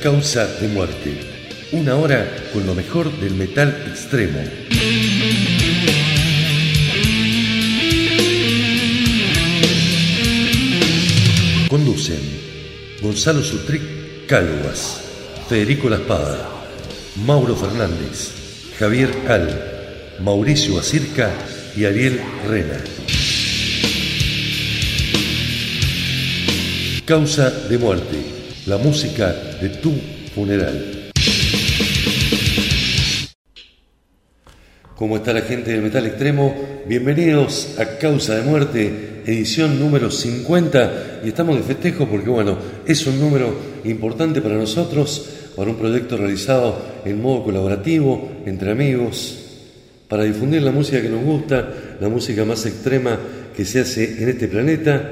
Causa de Muerte. Una hora con lo mejor del metal extremo. Conducen Gonzalo Sutric Calvas, Federico La Espada, Mauro Fernández, Javier Al, Mauricio Acirca y Ariel Rena. Causa de muerte, la música de tu funeral. ¿Cómo está la gente del Metal Extremo? Bienvenidos a Causa de Muerte, edición número 50. Y estamos de festejo porque, bueno, es un número importante para nosotros, para un proyecto realizado en modo colaborativo, entre amigos, para difundir la música que nos gusta, la música más extrema que se hace en este planeta.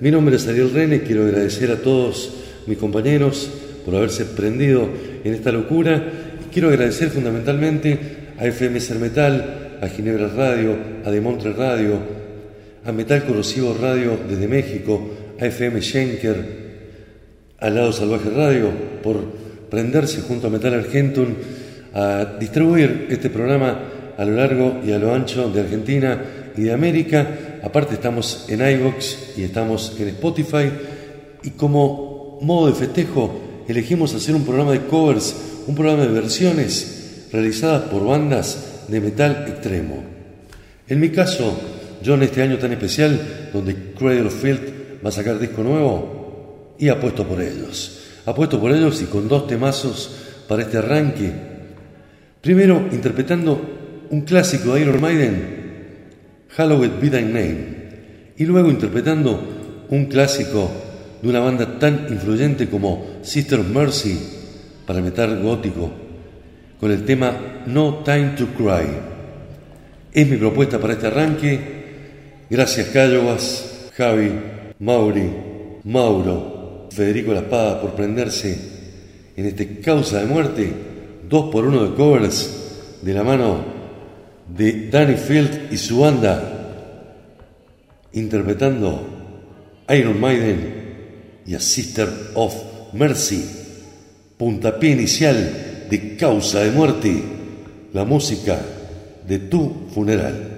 Mi nombre es Ariel Rene, quiero agradecer a todos mis compañeros por haberse prendido en esta locura. Quiero agradecer fundamentalmente a FM Ser Metal, a Ginebra Radio, a Demontre Radio, a Metal Corrosivo Radio desde México, a FM Schenker, a Lado Salvaje Radio, por prenderse junto a Metal Argentum a distribuir este programa a lo largo y a lo ancho de Argentina y de América. Aparte estamos en iVox y estamos en Spotify. Y como modo de festejo elegimos hacer un programa de covers, un programa de versiones realizadas por bandas de metal extremo. En mi caso, yo en este año tan especial, donde Cradle Field va a sacar disco nuevo, y apuesto por ellos. Apuesto por ellos y con dos temazos para este arranque. Primero, interpretando un clásico de Iron Maiden, Halloween Be Thy Name, y luego interpretando un clásico de una banda tan influyente como Sister Mercy para metal gótico, con el tema No Time to Cry. Es mi propuesta para este arranque. Gracias Cállobas, Javi, Mauri, Mauro, Federico La Espada por prenderse en este causa de muerte, dos por uno de covers de la mano de Danny Field y su banda interpretando Iron Maiden y a Sister of Mercy, puntapié inicial de causa de muerte, la música de tu funeral.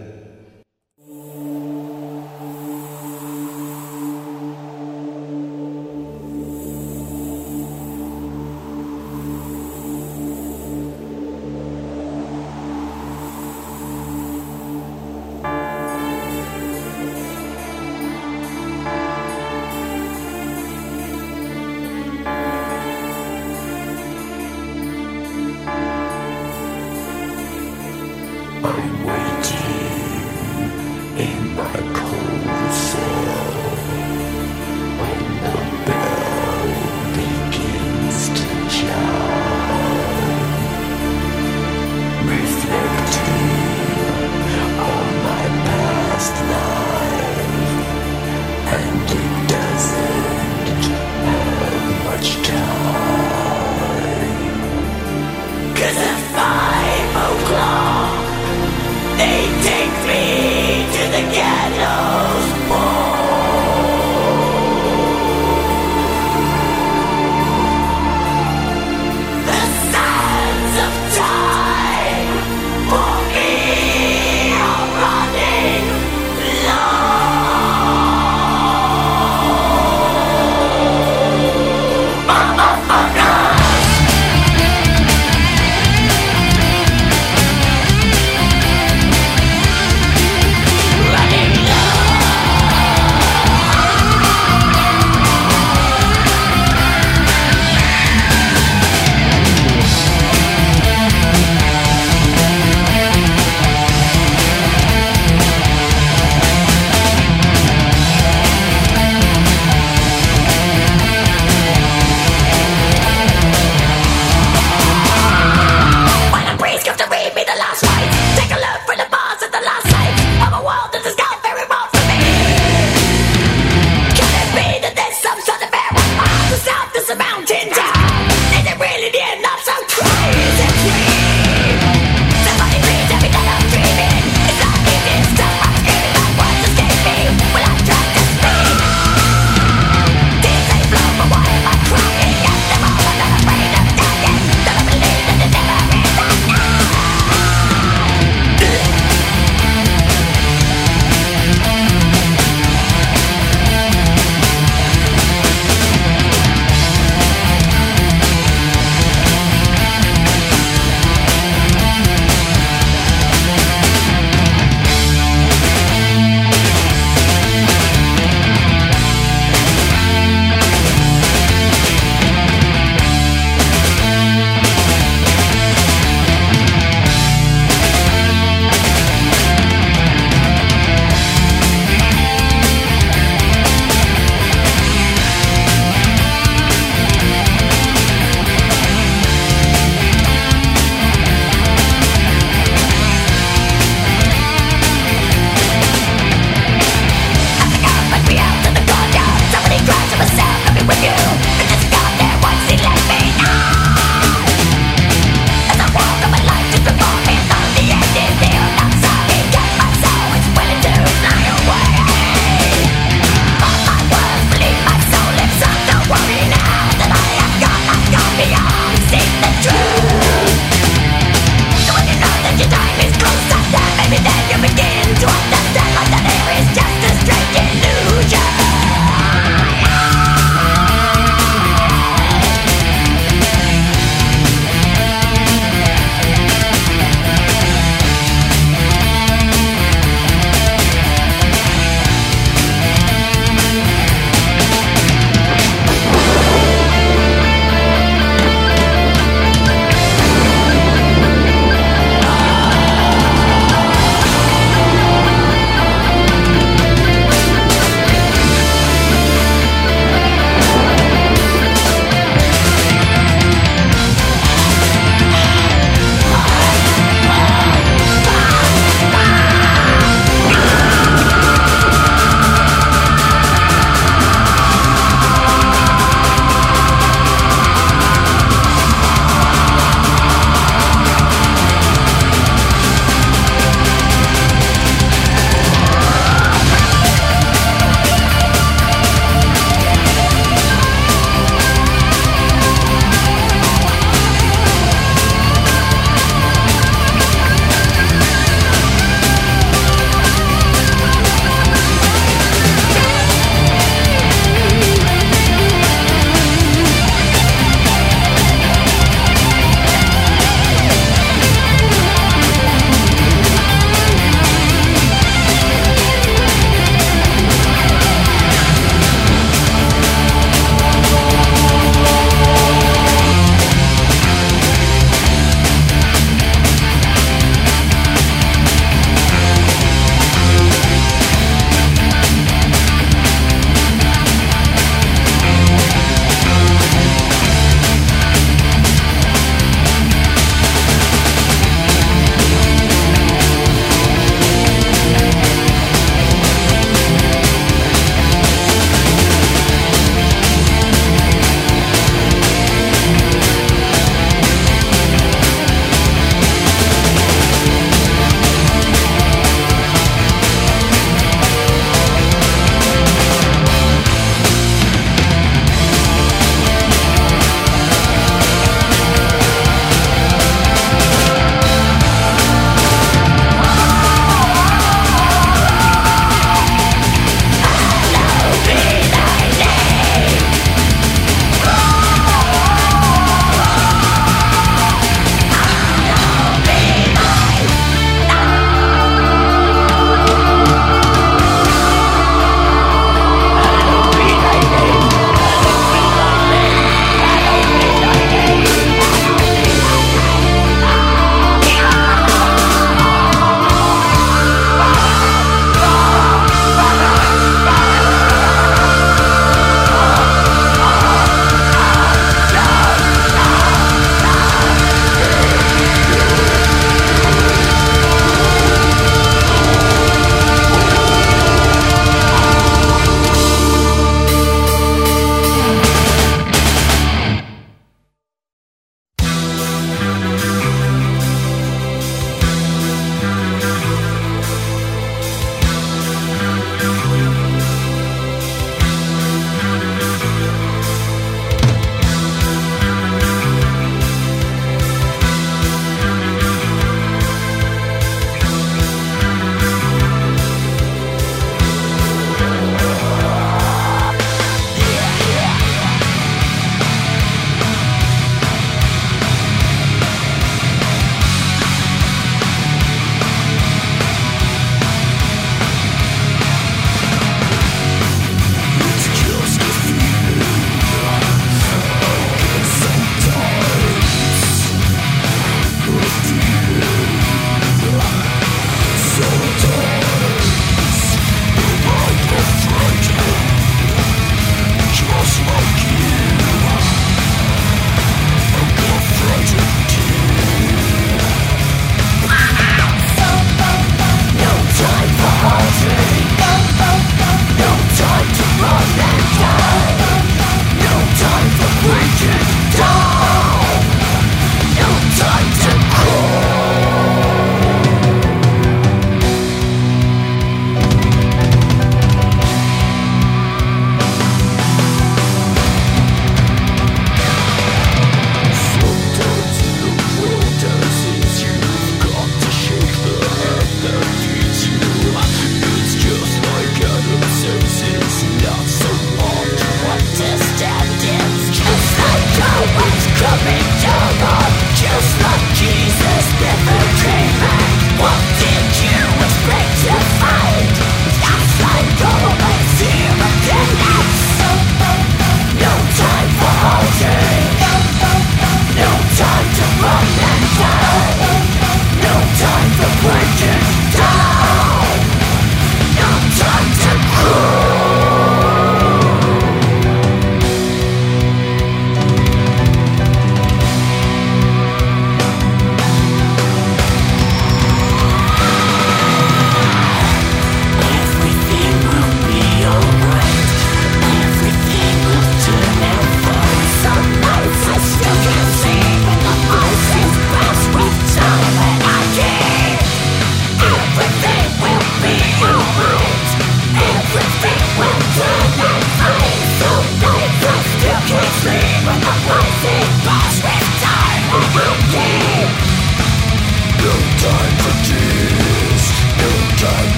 I'll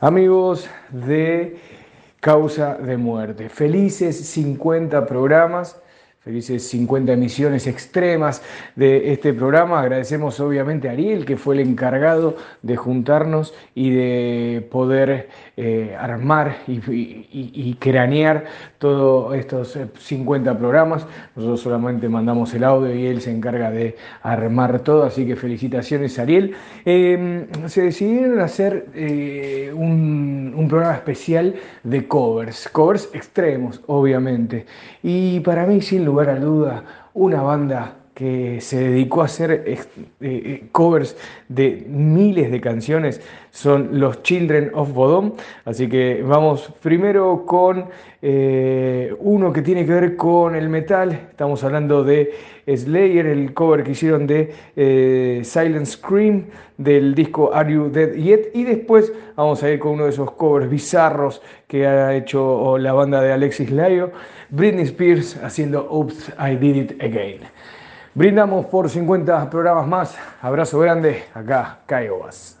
Amigos de Causa de Muerte, felices 50 programas felices 50 emisiones extremas de este programa. Agradecemos obviamente a Ariel, que fue el encargado de juntarnos y de poder eh, armar y, cranear todos estos 50 eh, programas. Nosotros solamente mandamos el audio y él se encarga de armar todo, así que felicitaciones Ariel. Em, se decidieron hacer eh, un, un programa especial de covers, covers extremos, obviamente. Y para mí, sin lugar a duda, una banda que se dedicó a hacer eh, eh, covers de miles de canciones son los Children of Bodom. Así que vamos primero con eh, uno que tiene que ver con el metal. Estamos hablando de Slayer, el cover que hicieron de Silent Scream del disco Are You Dead Yet. Y después vamos a ir con uno de esos covers bizarros que ha hecho la banda de Alexis Layo. Britney Spears haciendo Oops, I Did It Again. Brindamos por 50 programas más. Abrazo grande. Acá, Caioas.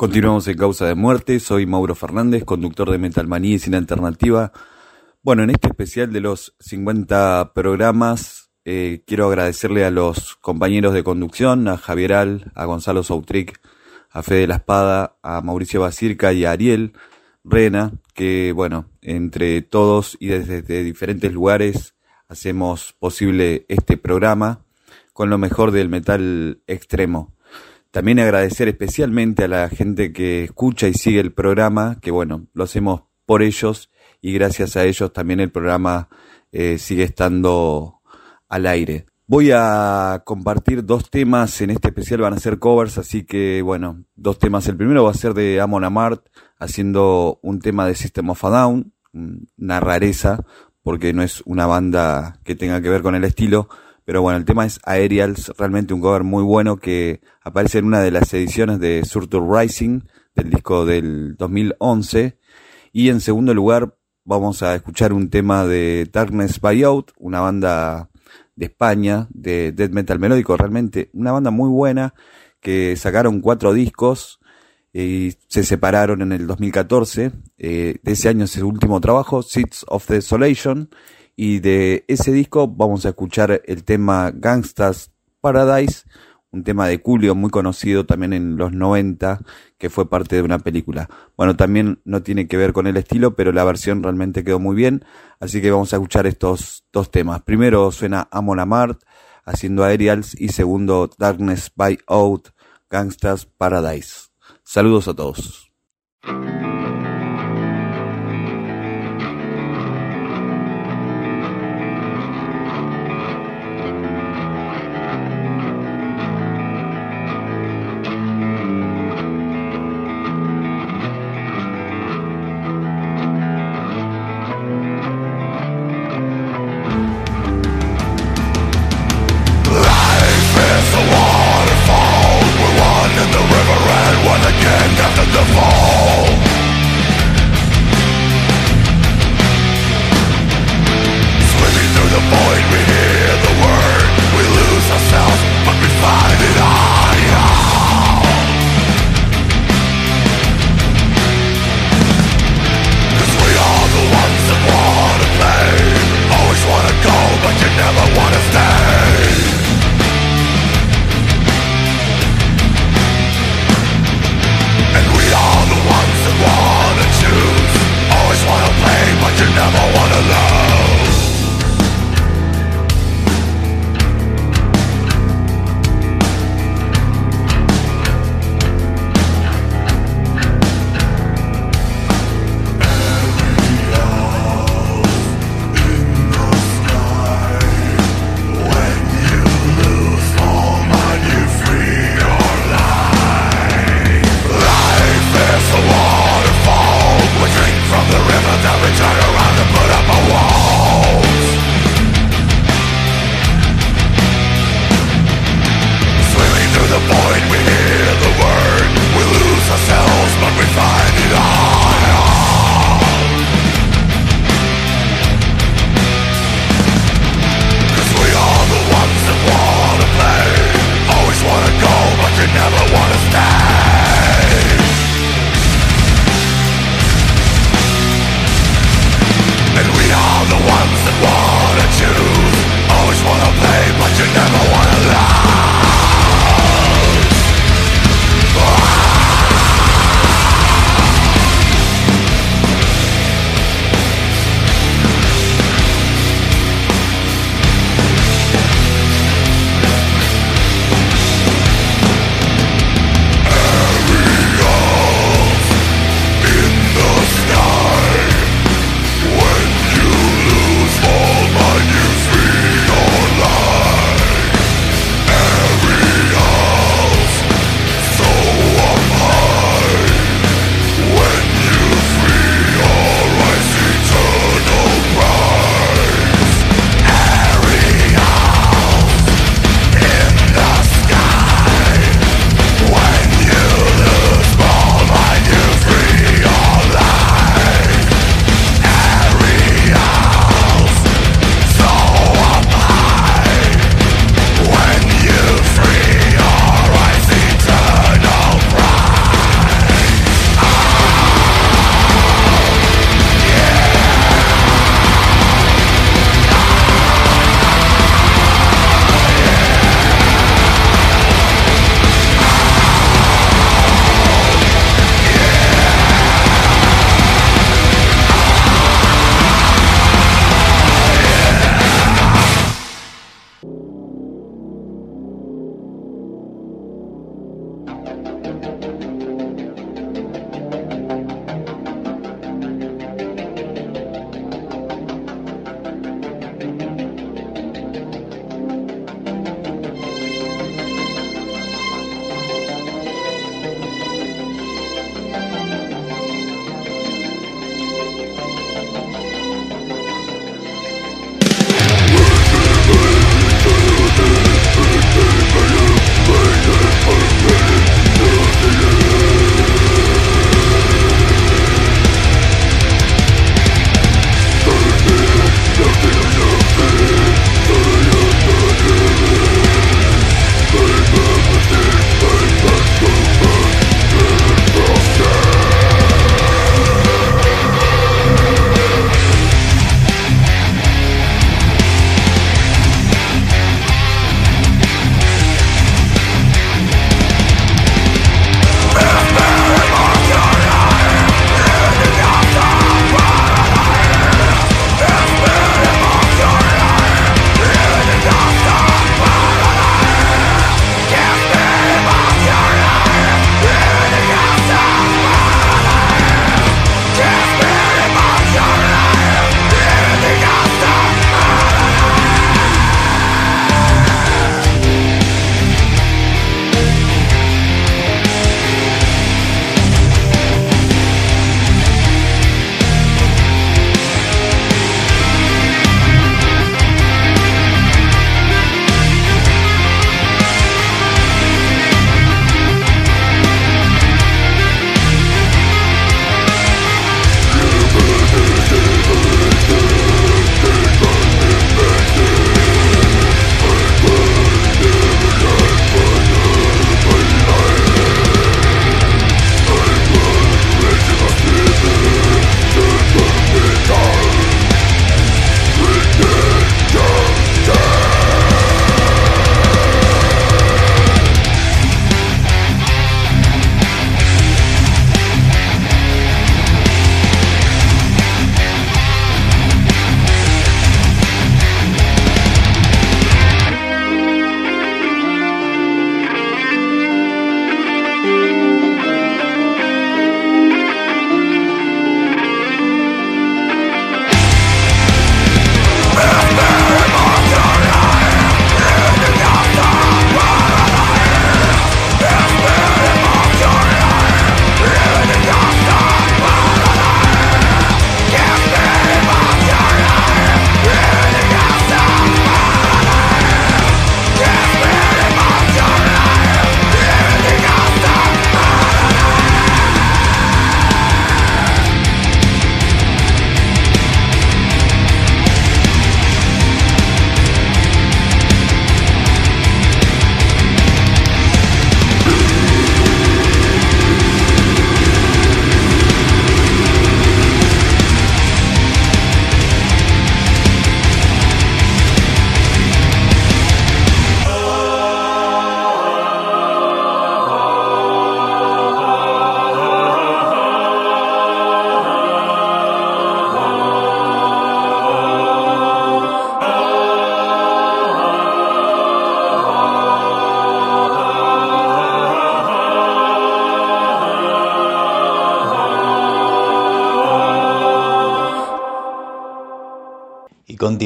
Continuamos en Causa de Muerte, soy Mauro Fernández, conductor de Metalmanía y Sin Alternativa. Bueno, en este especial de los 50 programas, eh, quiero agradecerle a los compañeros de conducción, a Javier Al, a Gonzalo Sautric, a Fede La Espada, a Mauricio Basirca y a Ariel Rena, que bueno, entre todos y desde diferentes lugares hacemos posible este programa con lo mejor del metal extremo. También agradecer especialmente a la gente que escucha y sigue el programa, que bueno, lo hacemos por ellos y gracias a ellos también el programa eh, sigue estando al aire. Voy a compartir dos temas en este especial, van a ser covers, así que bueno, dos temas. El primero va a ser de Amon Amart, haciendo un tema de System of a Down, una rareza, porque no es una banda que tenga que ver con el estilo, pero bueno, el tema es Aerials, realmente un cover muy bueno que aparece en una de las ediciones de Surtur Rising, del disco del 2011. Y en segundo lugar vamos a escuchar un tema de Darkness Buyout, una banda de España, de death metal melódico, realmente una banda muy buena, que sacaron cuatro discos y se separaron en el 2014. Eh, de ese año es su último trabajo, Seeds of Desolation y de ese disco vamos a escuchar el tema Gangstas Paradise, un tema de Julio muy conocido también en los 90, que fue parte de una película. Bueno, también no tiene que ver con el estilo, pero la versión realmente quedó muy bien, así que vamos a escuchar estos dos temas. Primero suena Amon Amart haciendo Aerials y segundo Darkness by Out, Gangstas Paradise. Saludos a todos.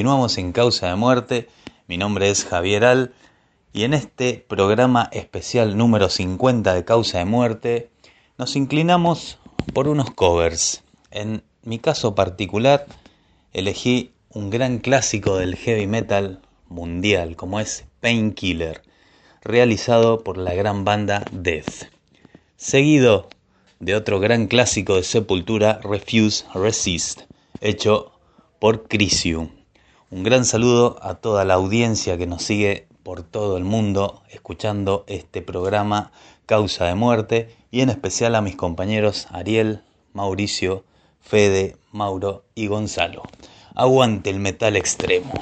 Continuamos en Causa de Muerte. Mi nombre es Javier Al y en este programa especial número 50 de Causa de Muerte nos inclinamos por unos covers. En mi caso particular elegí un gran clásico del heavy metal mundial como es Painkiller, realizado por la gran banda Death. Seguido de otro gran clásico de Sepultura, Refuse Resist, hecho por Crisium. Un gran saludo a toda la audiencia que nos sigue por todo el mundo escuchando este programa Causa de Muerte y en especial a mis compañeros Ariel, Mauricio, Fede, Mauro y Gonzalo. Aguante el metal extremo.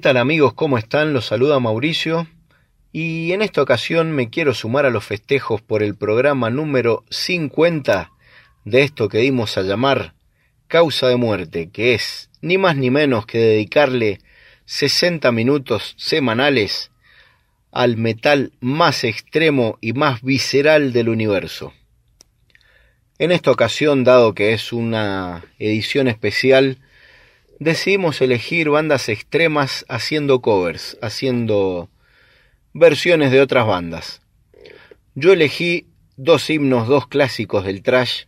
¿Qué tal amigos? ¿Cómo están? Los saluda Mauricio y en esta ocasión me quiero sumar a los festejos por el programa número 50 de esto que dimos a llamar Causa de Muerte, que es ni más ni menos que dedicarle 60 minutos semanales al metal más extremo y más visceral del universo. En esta ocasión, dado que es una edición especial, decidimos elegir bandas extremas haciendo covers, haciendo versiones de otras bandas. Yo elegí dos himnos, dos clásicos del trash.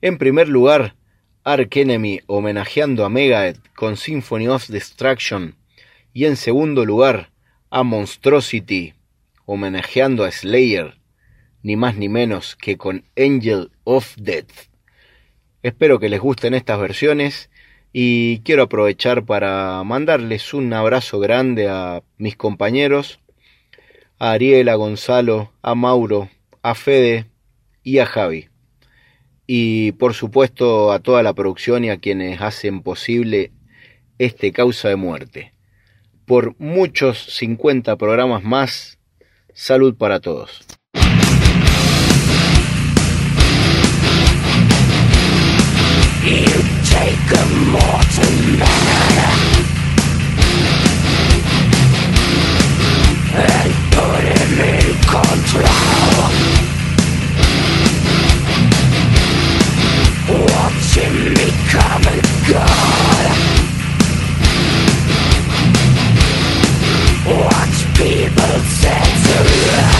En primer lugar, Ark Enemy homenajeando a Megadeth con Symphony of Destruction y en segundo lugar a Monstrosity homenajeando a Slayer, ni más ni menos que con Angel of Death. Espero que les gusten estas versiones y quiero aprovechar para mandarles un abrazo grande a mis compañeros, a Ariel, a Gonzalo, a Mauro, a Fede y a Javi. Y por supuesto a toda la producción y a quienes hacen posible este causa de muerte. Por muchos 50 programas más, salud para todos. Take a mortal man and put him in control. Watch him become a god. Watch people set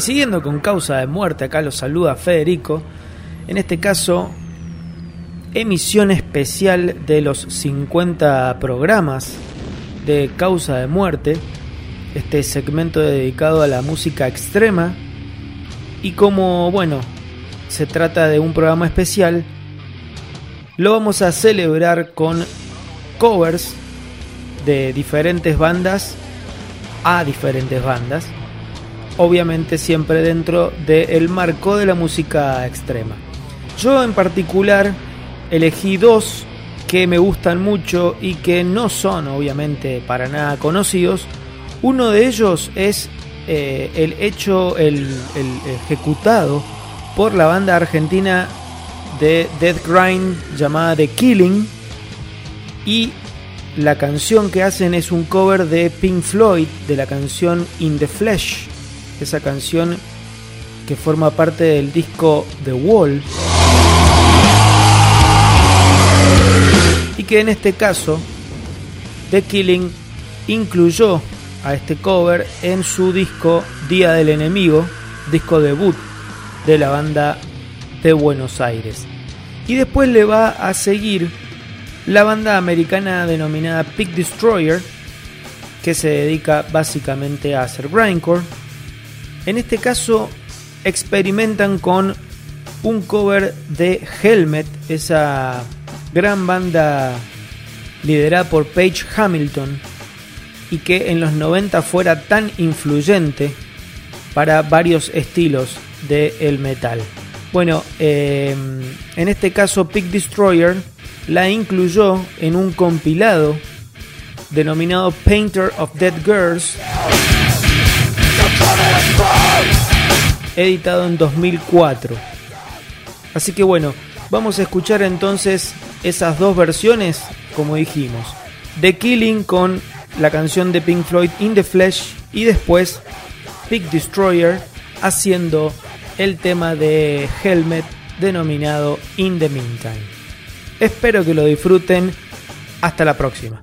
Y siguiendo con causa de muerte, acá lo saluda Federico. En este caso, emisión especial de los 50 programas de causa de muerte. Este segmento dedicado a la música extrema. Y como, bueno, se trata de un programa especial, lo vamos a celebrar con covers de diferentes bandas a diferentes bandas obviamente siempre dentro del marco de la música extrema. Yo en particular elegí dos que me gustan mucho y que no son obviamente para nada conocidos. Uno de ellos es eh, el hecho, el, ejecutado por la banda argentina de Death Grind llamada The Killing y la canción que hacen es un cover de Pink Floyd de la canción In the Flesh esa canción que forma parte del disco The Wall. Y que en este caso The Killing incluyó a este cover en su disco Día del Enemigo, disco debut de la banda de Buenos Aires. Y después le va a seguir la banda americana denominada Pig Destroyer, que se dedica básicamente a hacer grindcore en este caso experimentan con un cover de Helmet, esa gran banda liderada por Paige Hamilton y que en los 90 fuera tan influyente para varios estilos del el metal. Bueno, em, en este caso Pig Destroyer la incluyó en un compilado denominado Painter of Dead Girls editado en 2004. Así que bueno, vamos a escuchar entonces esas dos versiones, como dijimos. The Killing con la canción de Pink Floyd In the Flesh y después Pig Destroyer haciendo el tema de Helmet denominado In the Meantime. Espero que lo disfruten. Hasta la próxima.